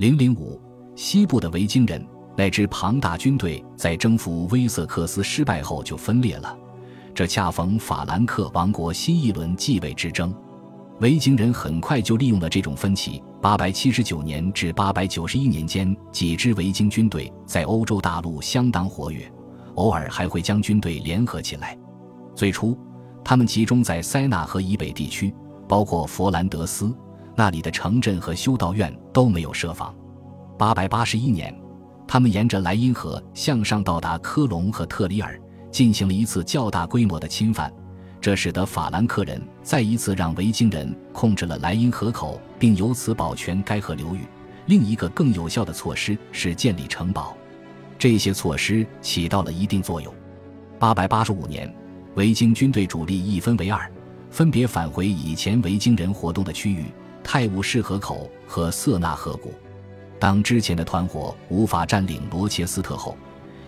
零零五，西部的维京人那支庞大军队在征服威瑟克斯失败后就分裂了，这恰逢法兰克王国新一轮继位之争。维京人很快就利用了这种分歧。八百七十九年至八百九十一年间，几支维京军队在欧洲大陆相当活跃，偶尔还会将军队联合起来。最初，他们集中在塞纳河以北地区，包括佛兰德斯，那里的城镇和修道院都没有设防。八百八十一年，他们沿着莱茵河向上到达科隆和特里尔，进行了一次较大规模的侵犯。这使得法兰克人再一次让维京人控制了莱茵河口，并由此保全该河流域。另一个更有效的措施是建立城堡，这些措施起到了一定作用。八百八十五年，维京军队主力一分为二，分别返回以前维京人活动的区域泰晤士河口和瑟纳河谷。当之前的团伙无法占领罗切斯特后，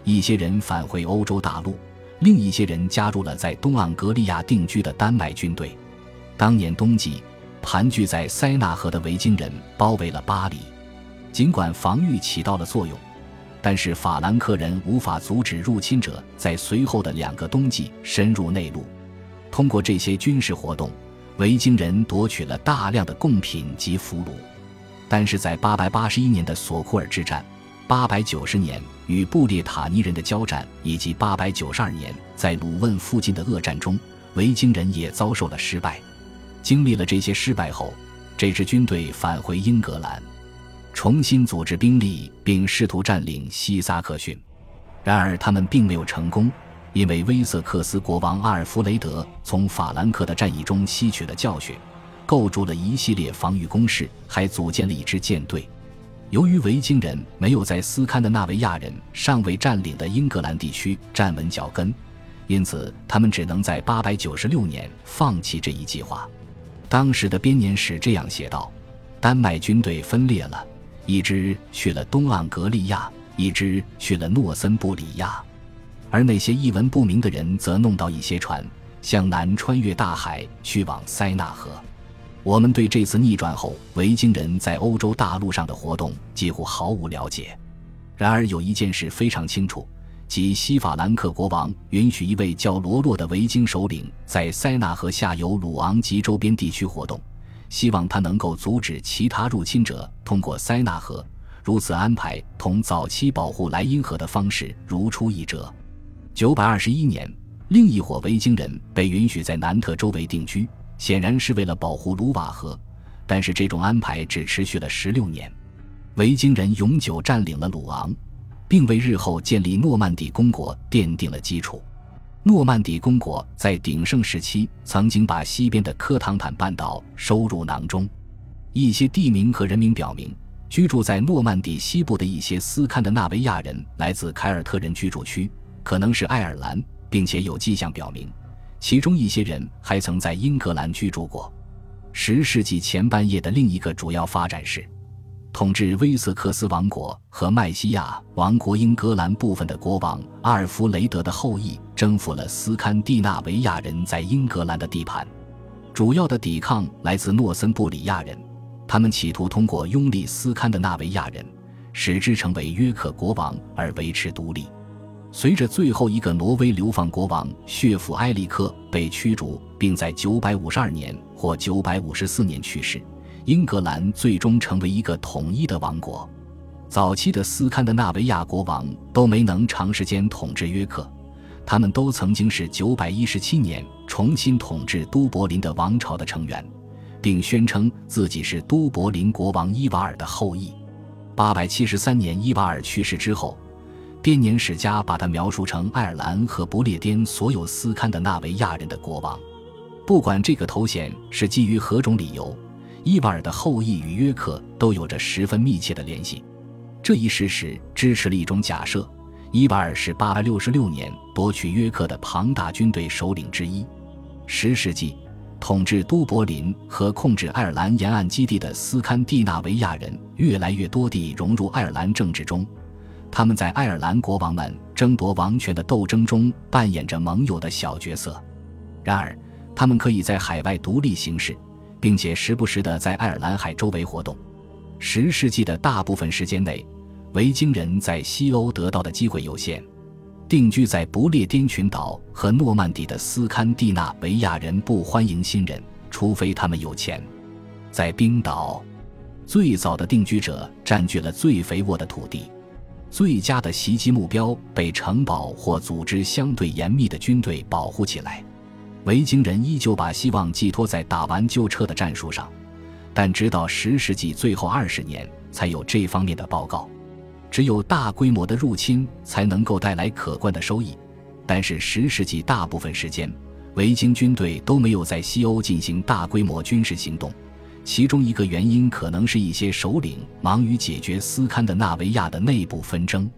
一些人返回欧洲大陆。另一些人加入了在东盎格利亚定居的丹麦军队。当年冬季，盘踞在塞纳河的维京人包围了巴黎。尽管防御起到了作用，但是法兰克人无法阻止入侵者在随后的两个冬季深入内陆。通过这些军事活动，维京人夺取了大量的贡品及俘虏。但是在881年的索库尔之战。八百九十年与布列塔尼人的交战，以及八百九十二年在鲁汶附近的恶战中，维京人也遭受了失败。经历了这些失败后，这支军队返回英格兰，重新组织兵力，并试图占领西萨克逊。然而，他们并没有成功，因为威瑟克斯国王阿尔弗雷德从法兰克的战役中吸取了教训，构筑了一系列防御工事，还组建了一支舰队。由于维京人没有在斯堪的纳维亚人尚未占领的英格兰地区站稳脚跟，因此他们只能在896年放弃这一计划。当时的编年史这样写道：丹麦军队分裂了，一支去了东盎格利亚，一支去了诺森布里亚，而那些一文不名的人则弄到一些船，向南穿越大海去往塞纳河。我们对这次逆转后维京人在欧洲大陆上的活动几乎毫无了解。然而有一件事非常清楚，即西法兰克国王允许一位叫罗洛的维京首领在塞纳河下游鲁昂及周边地区活动，希望他能够阻止其他入侵者通过塞纳河。如此安排同早期保护莱茵河的方式如出一辙。九百二十一年，另一伙维京人被允许在南特周围定居。显然是为了保护卢瓦河，但是这种安排只持续了十六年。维京人永久占领了鲁昂，并为日后建立诺曼底公国奠定了基础。诺曼底公国在鼎盛时期曾经把西边的科唐坦半岛收入囊中。一些地名和人名表明，居住在诺曼底西部的一些斯堪的纳维亚人来自凯尔特人居住区，可能是爱尔兰，并且有迹象表明。其中一些人还曾在英格兰居住过。十世纪前半叶的另一个主要发展是，统治威瑟克斯王国和麦西亚王国英格兰部分的国王阿尔弗雷德的后裔征服了斯堪的纳维亚人在英格兰的地盘。主要的抵抗来自诺森布里亚人，他们企图通过拥立斯堪的纳维亚人，使之成为约克国王而维持独立。随着最后一个挪威流放国王血府埃里克被驱逐，并在952年或954年去世，英格兰最终成为一个统一的王国。早期的斯堪的纳维亚国王都没能长时间统治约克，他们都曾经是917年重新统治都柏林的王朝的成员，并宣称自己是都柏林国王伊瓦尔的后裔。873年伊瓦尔去世之后。编年史家把他描述成爱尔兰和不列颠所有斯堪的纳维亚人的国王。不管这个头衔是基于何种理由，伊瓦尔的后裔与约克都有着十分密切的联系。这一事实支持了一种假设：伊瓦尔是866年夺取约克的庞大军队首领之一。十世纪，统治都柏林和控制爱尔兰沿岸基地的斯堪的纳维亚人越来越多地融入爱尔兰政治中。他们在爱尔兰国王们争夺王权的斗争中扮演着盟友的小角色，然而，他们可以在海外独立行事，并且时不时地在爱尔兰海周围活动。十世纪的大部分时间内，维京人在西欧得到的机会有限。定居在不列颠群岛和诺曼底的斯堪的纳维亚人不欢迎新人，除非他们有钱。在冰岛，最早的定居者占据了最肥沃的土地。最佳的袭击目标被城堡或组织相对严密的军队保护起来。维京人依旧把希望寄托在打完就撤的战术上，但直到十世纪最后二十年才有这方面的报告。只有大规模的入侵才能够带来可观的收益，但是十世纪大部分时间，维京军队都没有在西欧进行大规模军事行动。其中一个原因可能是一些首领忙于解决斯堪的纳维亚的内部纷争。